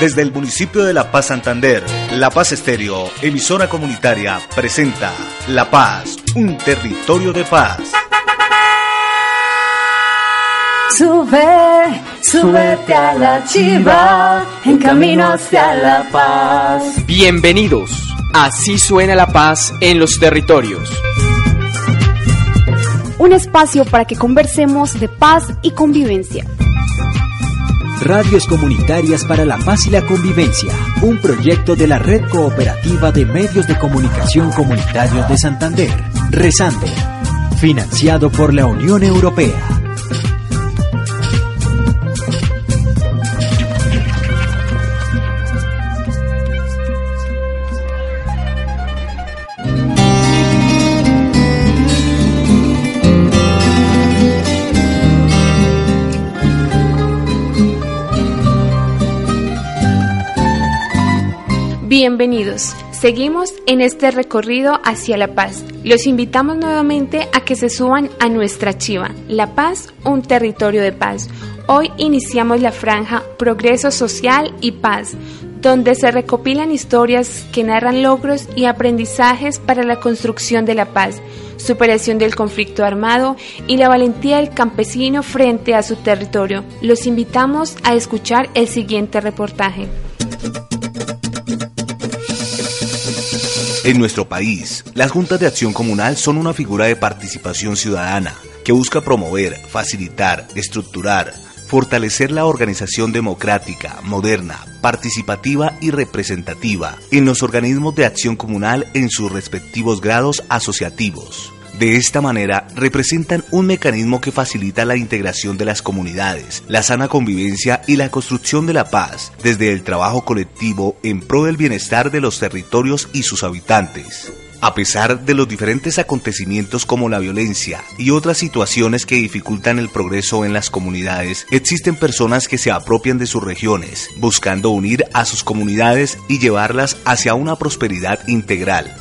Desde el municipio de La Paz Santander, La Paz Estéreo, emisora comunitaria, presenta La Paz, un territorio de paz. Sube, súbete a la chiva, en camino hacia la paz. Bienvenidos, así suena la paz en los territorios. Un espacio para que conversemos de paz y convivencia. Radios Comunitarias para la Paz y la Convivencia, un proyecto de la Red Cooperativa de Medios de Comunicación Comunitarios de Santander, Rezando, financiado por la Unión Europea. Bienvenidos. Seguimos en este recorrido hacia la paz. Los invitamos nuevamente a que se suban a nuestra chiva, La Paz, un territorio de paz. Hoy iniciamos la franja Progreso Social y Paz, donde se recopilan historias que narran logros y aprendizajes para la construcción de la paz, superación del conflicto armado y la valentía del campesino frente a su territorio. Los invitamos a escuchar el siguiente reportaje. En nuestro país, las juntas de acción comunal son una figura de participación ciudadana que busca promover, facilitar, estructurar, fortalecer la organización democrática, moderna, participativa y representativa en los organismos de acción comunal en sus respectivos grados asociativos. De esta manera, representan un mecanismo que facilita la integración de las comunidades, la sana convivencia y la construcción de la paz, desde el trabajo colectivo en pro del bienestar de los territorios y sus habitantes. A pesar de los diferentes acontecimientos como la violencia y otras situaciones que dificultan el progreso en las comunidades, existen personas que se apropian de sus regiones, buscando unir a sus comunidades y llevarlas hacia una prosperidad integral.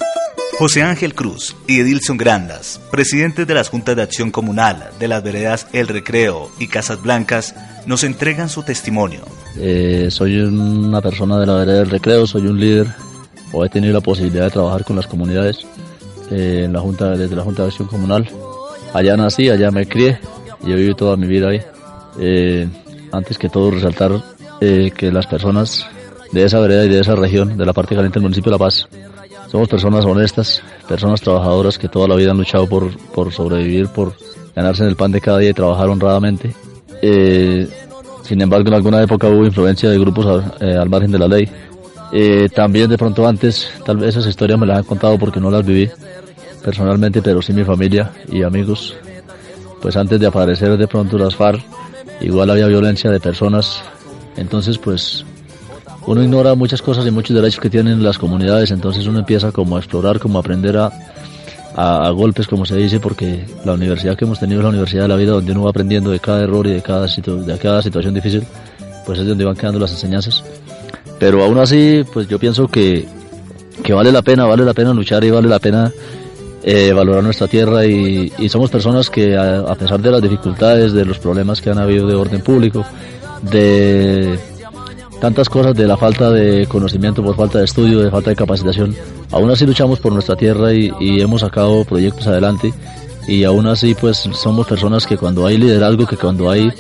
José Ángel Cruz y Edilson Grandas, presidentes de las Juntas de Acción Comunal de las veredas El Recreo y Casas Blancas, nos entregan su testimonio. Eh, soy una persona de la vereda del Recreo, soy un líder, o he tenido la posibilidad de trabajar con las comunidades eh, en la junta, desde la Junta de Acción Comunal. Allá nací, allá me crié y he vivido toda mi vida ahí. Eh, antes que todo resaltar que las personas de esa vereda y de esa región, de la parte caliente del municipio de La Paz, somos personas honestas, personas trabajadoras que toda la vida han luchado por, por sobrevivir, por ganarse el pan de cada día y trabajar honradamente. Eh, sin embargo, en alguna época hubo influencia de grupos eh, al margen de la ley. Eh, también de pronto antes, tal vez esas historias me las han contado porque no las viví personalmente, pero sí mi familia y amigos. Pues antes de aparecer de pronto las FARC, igual había violencia de personas. Entonces, pues uno ignora muchas cosas y muchos derechos que tienen las comunidades, entonces uno empieza como a explorar, como a aprender a, a, golpes, como se dice, porque la universidad que hemos tenido es la universidad de la vida, donde uno va aprendiendo de cada error y de cada, de cada situación difícil, pues es donde van quedando las enseñanzas. Pero aún así, pues yo pienso que, que vale la pena, vale la pena luchar y vale la pena eh, valorar nuestra tierra y, y somos personas que a, a pesar de las dificultades, de los problemas que han habido de orden público, de tantas cosas de la falta de conocimiento, por falta de estudio, de falta de capacitación. Aún así luchamos por nuestra tierra y, hemos sacado proyectos adelante y aún así pues somos personas que cuando hay liderazgo, que cuando hay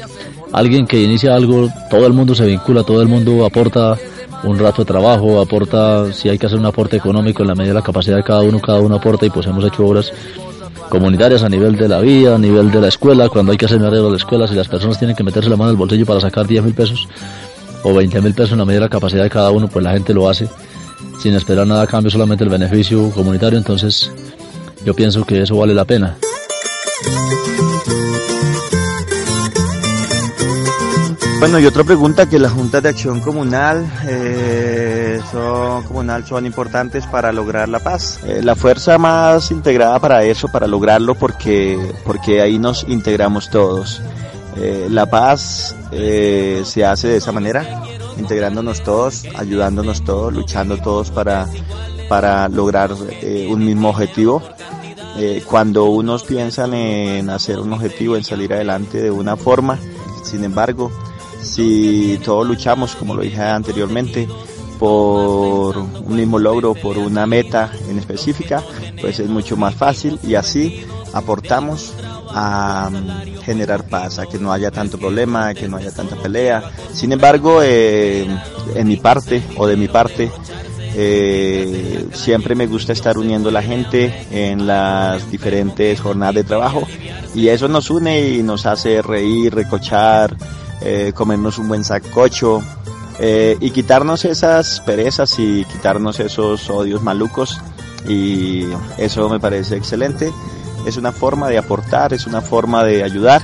alguien que inicia algo, todo el mundo se vincula, todo el mundo aporta un rato de trabajo, aporta, si hay que hacer un aporte económico en la medida de la capacidad de cada uno, cada uno aporta y pues hemos hecho obras comunitarias a nivel de la vía, a nivel de la escuela, cuando hay que hacer un arreglo de la escuela, si las personas tienen que meterse la mano en el bolsillo para sacar 10 mil pesos, o 20 mil pesos en la medida de la capacidad de cada uno, pues la gente lo hace sin esperar nada a cambio, solamente el beneficio comunitario, entonces yo pienso que eso vale la pena. Bueno, y otra pregunta que las juntas de acción comunal eh, son comunal son importantes para lograr la paz. Eh, la fuerza más integrada para eso, para lograrlo, porque porque ahí nos integramos todos. Eh, la paz eh, se hace de esa manera, integrándonos todos, ayudándonos todos, luchando todos para, para lograr eh, un mismo objetivo. cuando unos piensan en hacer un objetivo, en salir adelante de una forma, sin embargo, Si todos luchamos, como lo dije anteriormente, por un mismo logro, por una meta en específica, pues es mucho más fácil y así aportamos a mm, generar paz, a que no haya tanto problema, que no haya tanta pelea. Sin embargo, eh, en mi parte o de mi parte, eh, siempre me gusta estar uniendo a la gente en las diferentes jornadas de trabajo. Y eso nos une y nos hace reír, recochar, eh, comernos un buen sacocho y quitarnos esas perezas y quitarnos esos odios malucos. Y eso me parece excelente es una forma de aportar, es una forma de ayudar.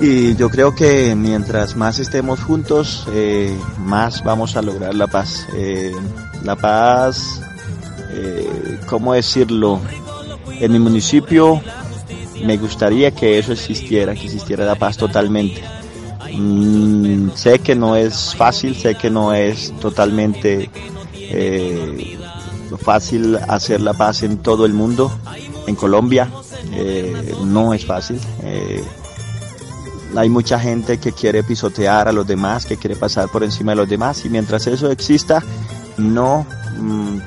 Y yo creo que mientras más estemos juntos, eh, más vamos a lograr la paz. Eh, la paz, eh, ¿cómo decirlo? En mi municipio me gustaría que eso existiera, que existiera la paz totalmente. Mm, sé que no es fácil, sé que no es totalmente fácil hacer la paz en todo el mundo, en Colombia. Eh, no es fácil. Eh, hay mucha gente que quiere pisotear a los demás, que quiere pasar por encima de los demás y mientras eso exista, no, mm,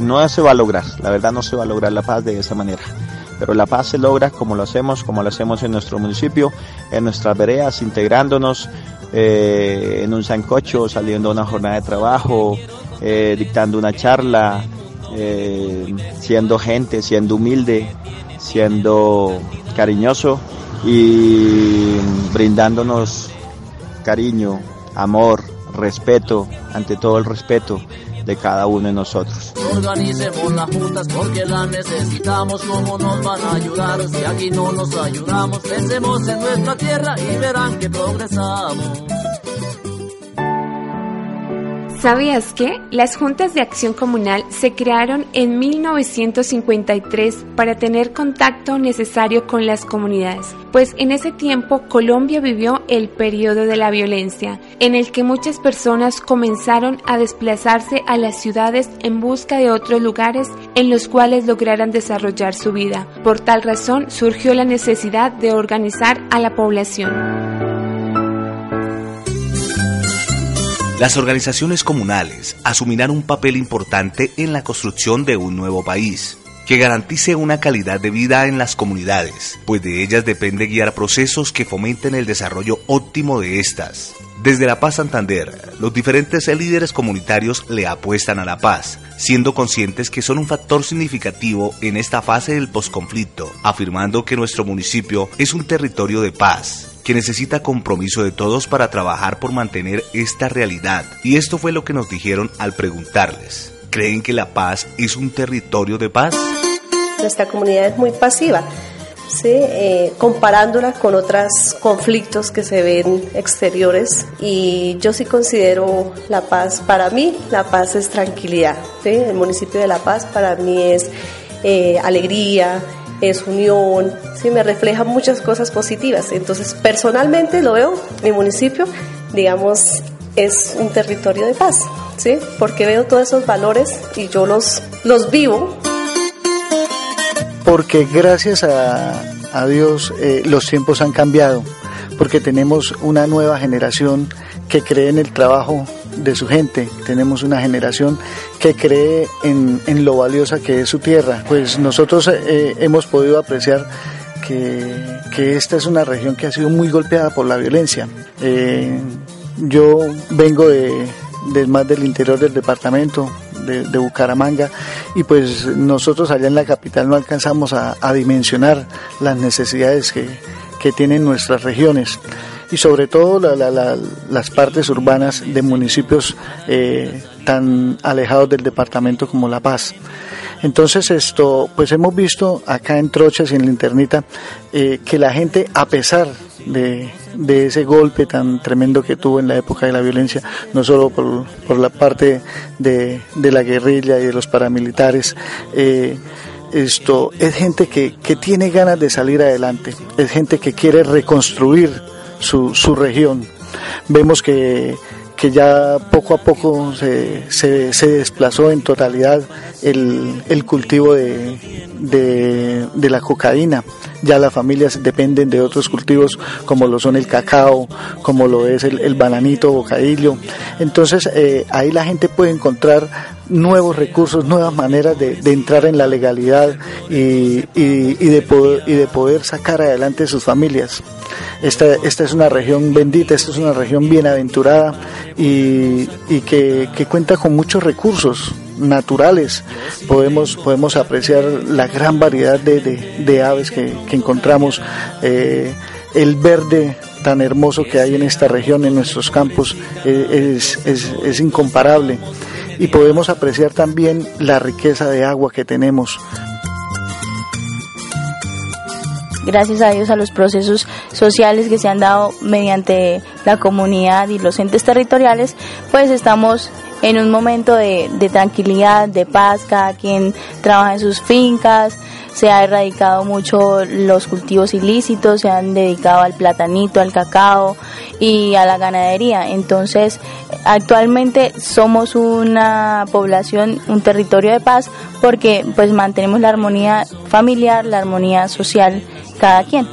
no se va a lograr. La verdad no se va a lograr la paz de esa manera. Pero la paz se logra como lo hacemos, como lo hacemos en nuestro municipio, en nuestras veredas, integrándonos eh, en un sancocho, saliendo a una jornada de trabajo, dictando una charla, eh, siendo gente, siendo humilde, siendo cariñoso y brindándonos cariño, amor, respeto, ante todo el respeto de cada uno de nosotros. Organicemos las juntas porque las necesitamos, como nos van a ayudar si aquí no nos ayudamos. Pensemos en nuestra tierra y verán que progresamos. ¿Sabías que las juntas de acción comunal se crearon en 1953 para tener contacto necesario con las comunidades? Pues en ese tiempo Colombia vivió el periodo de la violencia, en el que muchas personas comenzaron a desplazarse a las ciudades en busca de otros lugares en los cuales lograran desarrollar su vida. Por tal razón surgió la necesidad de organizar a la población. Las organizaciones comunales asumirán un papel importante en la construcción de un nuevo país que garantice una calidad de vida en las comunidades, pues de ellas depende guiar procesos que fomenten el desarrollo óptimo de estas. Desde La Paz Santander, los diferentes líderes comunitarios le apuestan a la paz, siendo conscientes que son un factor significativo en esta fase del posconflicto, afirmando que nuestro municipio es un territorio de paz, que necesita compromiso de todos para trabajar por mantener esta realidad. Y esto fue lo que nos dijeron al preguntarles. ¿Creen que La Paz es un territorio de paz? Nuestra comunidad es muy pasiva. ¿sí? Eh, comparándola con otros conflictos que se ven exteriores y yo sí considero La Paz, para mí La Paz es tranquilidad, el municipio de La Paz para mí es eh, alegría, es unión, sí, me refleja muchas cosas positivas. Entonces, personalmente lo veo, mi municipio, digamos, es un territorio de paz, ¿sí? Porque veo todos esos valores y yo los, los vivo. Porque gracias a, a Dios eh, los tiempos han cambiado, porque tenemos una nueva generación que cree en el trabajo de su gente. Tenemos una generación que cree en, lo valiosa que es su tierra. Pues nosotros eh, hemos podido apreciar que, que, esta es una región que ha sido muy golpeada por la violencia. Eh, yo vengo de, más del interior del departamento, de, Bucaramanga, y pues nosotros allá en la capital no alcanzamos a dimensionar las necesidades que, que tienen nuestras regiones y sobre todo la, la, las partes urbanas de municipios eh, tan alejados del departamento como La Paz. Entonces esto, pues hemos visto acá en Trochas y en Linternita eh, que la gente, a pesar de, ese golpe tan tremendo que tuvo en la época de la violencia, no solo por, por la parte de, de, la guerrilla y de los paramilitares, eh, esto es gente que, que tiene ganas de salir adelante, es gente que quiere reconstruir su, su región. Vemos que, que ya poco a poco se, se, desplazó en totalidad el, el cultivo de, de, la cocaína. Ya las familias dependen de otros cultivos como lo son el cacao, como lo es el, el bananito, bocadillo. Entonces eh, ahí la gente puede encontrar nuevos recursos, nuevas maneras de, entrar en la legalidad y, y, de poder, y de poder sacar adelante sus familias. Esta, esta es una región bendita, esta es una región bienaventurada y, y que, que cuenta con muchos recursos naturales. Podemos, podemos apreciar la gran variedad de, de, aves que, encontramos, eh, el verde tan hermoso que hay en esta región, en nuestros campos, eh, es, es incomparable y podemos apreciar también la riqueza de agua que tenemos. Gracias a Dios a los procesos sociales que se han dado mediante la comunidad y los entes territoriales, pues estamos en un momento de, de tranquilidad, de paz, cada quien trabaja en sus fincas, se ha erradicado mucho los cultivos ilícitos, se han dedicado al platanito, al cacao y a la ganadería. Entonces, actualmente somos una población, un territorio de paz porque pues mantenemos la armonía familiar, la armonía social cada quien.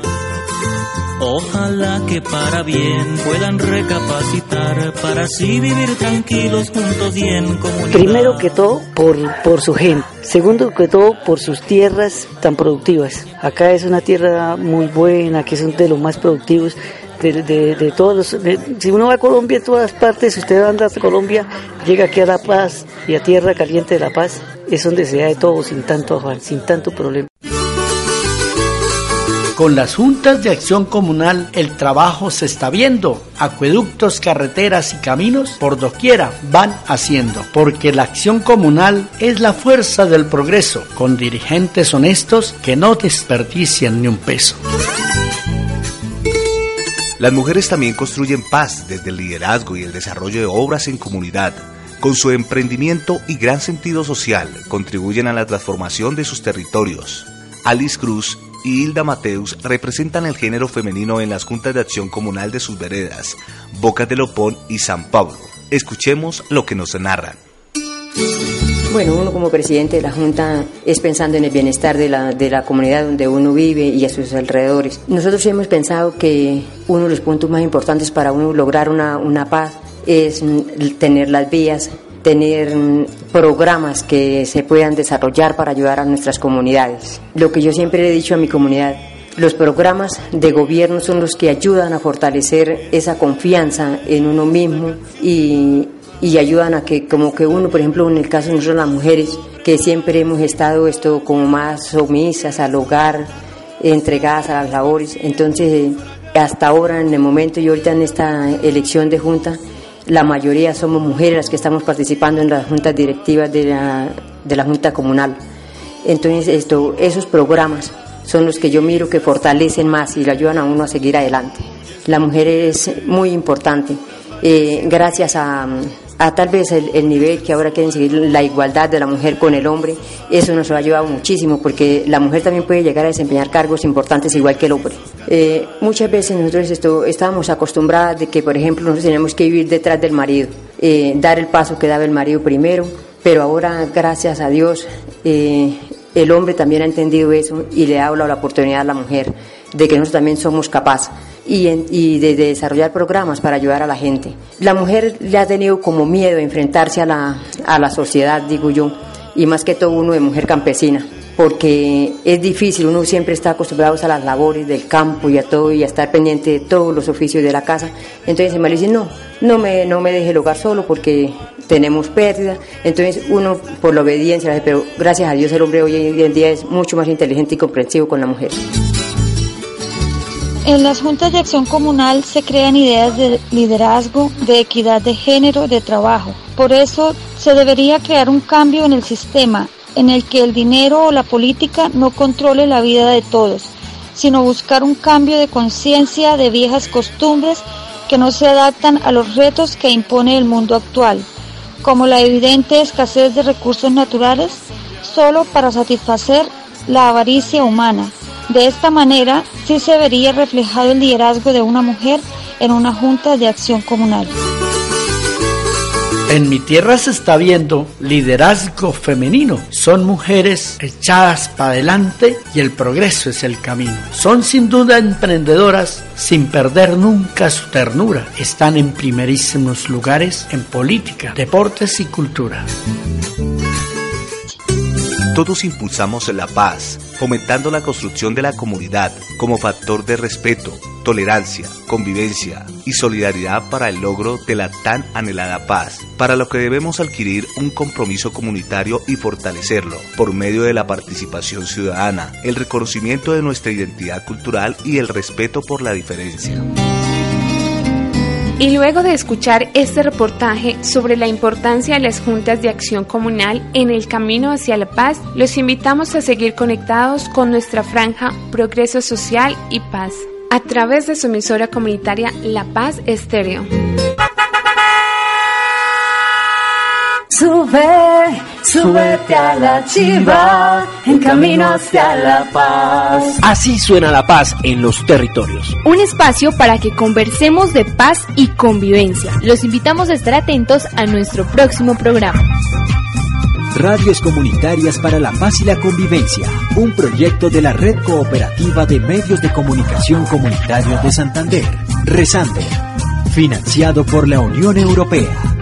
Ojalá que para bien puedan recapacitar para así vivir tranquilos juntos y en. Primero que todo por, por su gente, segundo que todo por sus tierras tan productivas. Acá es una tierra muy buena, que son de los más productivos. De, de, todos los, si uno va a Colombia en todas partes, si usted anda a Colombia, llega aquí a La Paz y a Tierra Caliente de La Paz, es donde se da de todo sin tanto afán, sin tanto problema. Con las juntas de acción comunal el trabajo se está viendo. Acueductos, carreteras y caminos por doquiera van haciendo, porque la acción comunal es la fuerza del progreso, con dirigentes honestos que no desperdician ni un peso. Las mujeres también construyen paz desde el liderazgo y el desarrollo de obras en comunidad. Con su emprendimiento y gran sentido social contribuyen a la transformación de sus territorios. Alice Cruz y Hilda Mateus representan el género femenino en las juntas de acción comunal de sus veredas, Bocas de Lopón y San Pablo. Escuchemos lo que nos narran. Bueno, uno como presidente de la Junta es pensando en el bienestar de la, de la comunidad donde uno vive y a sus alrededores. Nosotros hemos pensado que uno de los puntos más importantes para uno lograr una, una paz es tener las vías tener mm, programas que se puedan desarrollar para ayudar a nuestras comunidades. Lo que yo siempre he dicho a mi comunidad, los programas de gobierno son los que ayudan a fortalecer esa confianza en uno mismo y, ayudan a que como que uno, por ejemplo, en el caso de nosotros las mujeres, que siempre hemos estado esto como más sumisas al hogar, entregadas a las labores, entonces hasta ahora en el momento y ahorita en esta elección de junta la mayoría somos mujeres las que estamos participando en las juntas directivas de la, de la Junta Comunal. Entonces, esto, esos programas son los que yo miro que fortalecen más y le ayudan a uno a seguir adelante. La mujer es muy importante. Eh, gracias a, a tal vez el, nivel que ahora quieren seguir la igualdad de la mujer con el hombre, eso nos ha ayudado muchísimo porque la mujer también puede llegar a desempeñar cargos importantes igual que el hombre. Eh, muchas veces nosotros esto, estábamos acostumbradas de que, por ejemplo, nosotros teníamos que vivir detrás del marido, eh, dar el paso que daba el marido primero, pero ahora, gracias a Dios, eh, el hombre también ha entendido eso y le ha dado la oportunidad a la mujer de que nosotros también somos capaces y, de, desarrollar programas para ayudar a la gente. La mujer le ha tenido como miedo enfrentarse a la, a la sociedad, digo yo, y más que todo uno de mujer campesina porque es difícil, uno siempre está acostumbrado a las labores del campo y a todo y a estar pendiente de todos los oficios de la casa. Entonces me dice, no, no me, no me deje el hogar solo porque tenemos pérdida. Entonces uno por la obediencia, pero gracias a Dios el hombre hoy en día es mucho más inteligente y comprensivo con la mujer. En las juntas de acción comunal se crean ideas de liderazgo, de equidad de género, de trabajo. Por eso se debería crear un cambio en el sistema en el que el dinero o la política no controle la vida de todos, sino buscar un cambio de conciencia de viejas costumbres que no se adaptan a los retos que impone el mundo actual, como la evidente escasez de recursos naturales solo para satisfacer la avaricia humana de esta manera, sí se vería reflejado el liderazgo de una mujer en una junta de acción comunal. En mi tierra se está viendo liderazgo femenino. Son mujeres echadas para adelante y el progreso es el camino. Son sin duda emprendedoras sin perder nunca su ternura. Están en primerísimos lugares en política, deportes y cultura. Todos impulsamos la paz, fomentando la construcción de la comunidad como factor de respeto, tolerancia, convivencia y solidaridad para el logro de la tan anhelada paz, para lo que debemos adquirir un compromiso comunitario y fortalecerlo por medio de la participación ciudadana, el reconocimiento de nuestra identidad cultural y el respeto por la diferencia. Y luego de escuchar este reportaje sobre la importancia de las juntas de acción comunal en el camino hacia la paz, los invitamos a seguir conectados con nuestra franja Progreso Social y Paz a través de su emisora comunitaria La Paz Estéreo. Súbete a la chiva, en camino hacia la paz. Así suena la paz en los territorios. Un espacio para que conversemos de paz y convivencia. Los invitamos a estar atentos a nuestro próximo programa. Radios Comunitarias para la Paz y la Convivencia, un proyecto de la Red Cooperativa de Medios de Comunicación Comunitarios de Santander, Rezando, financiado por la Unión Europea.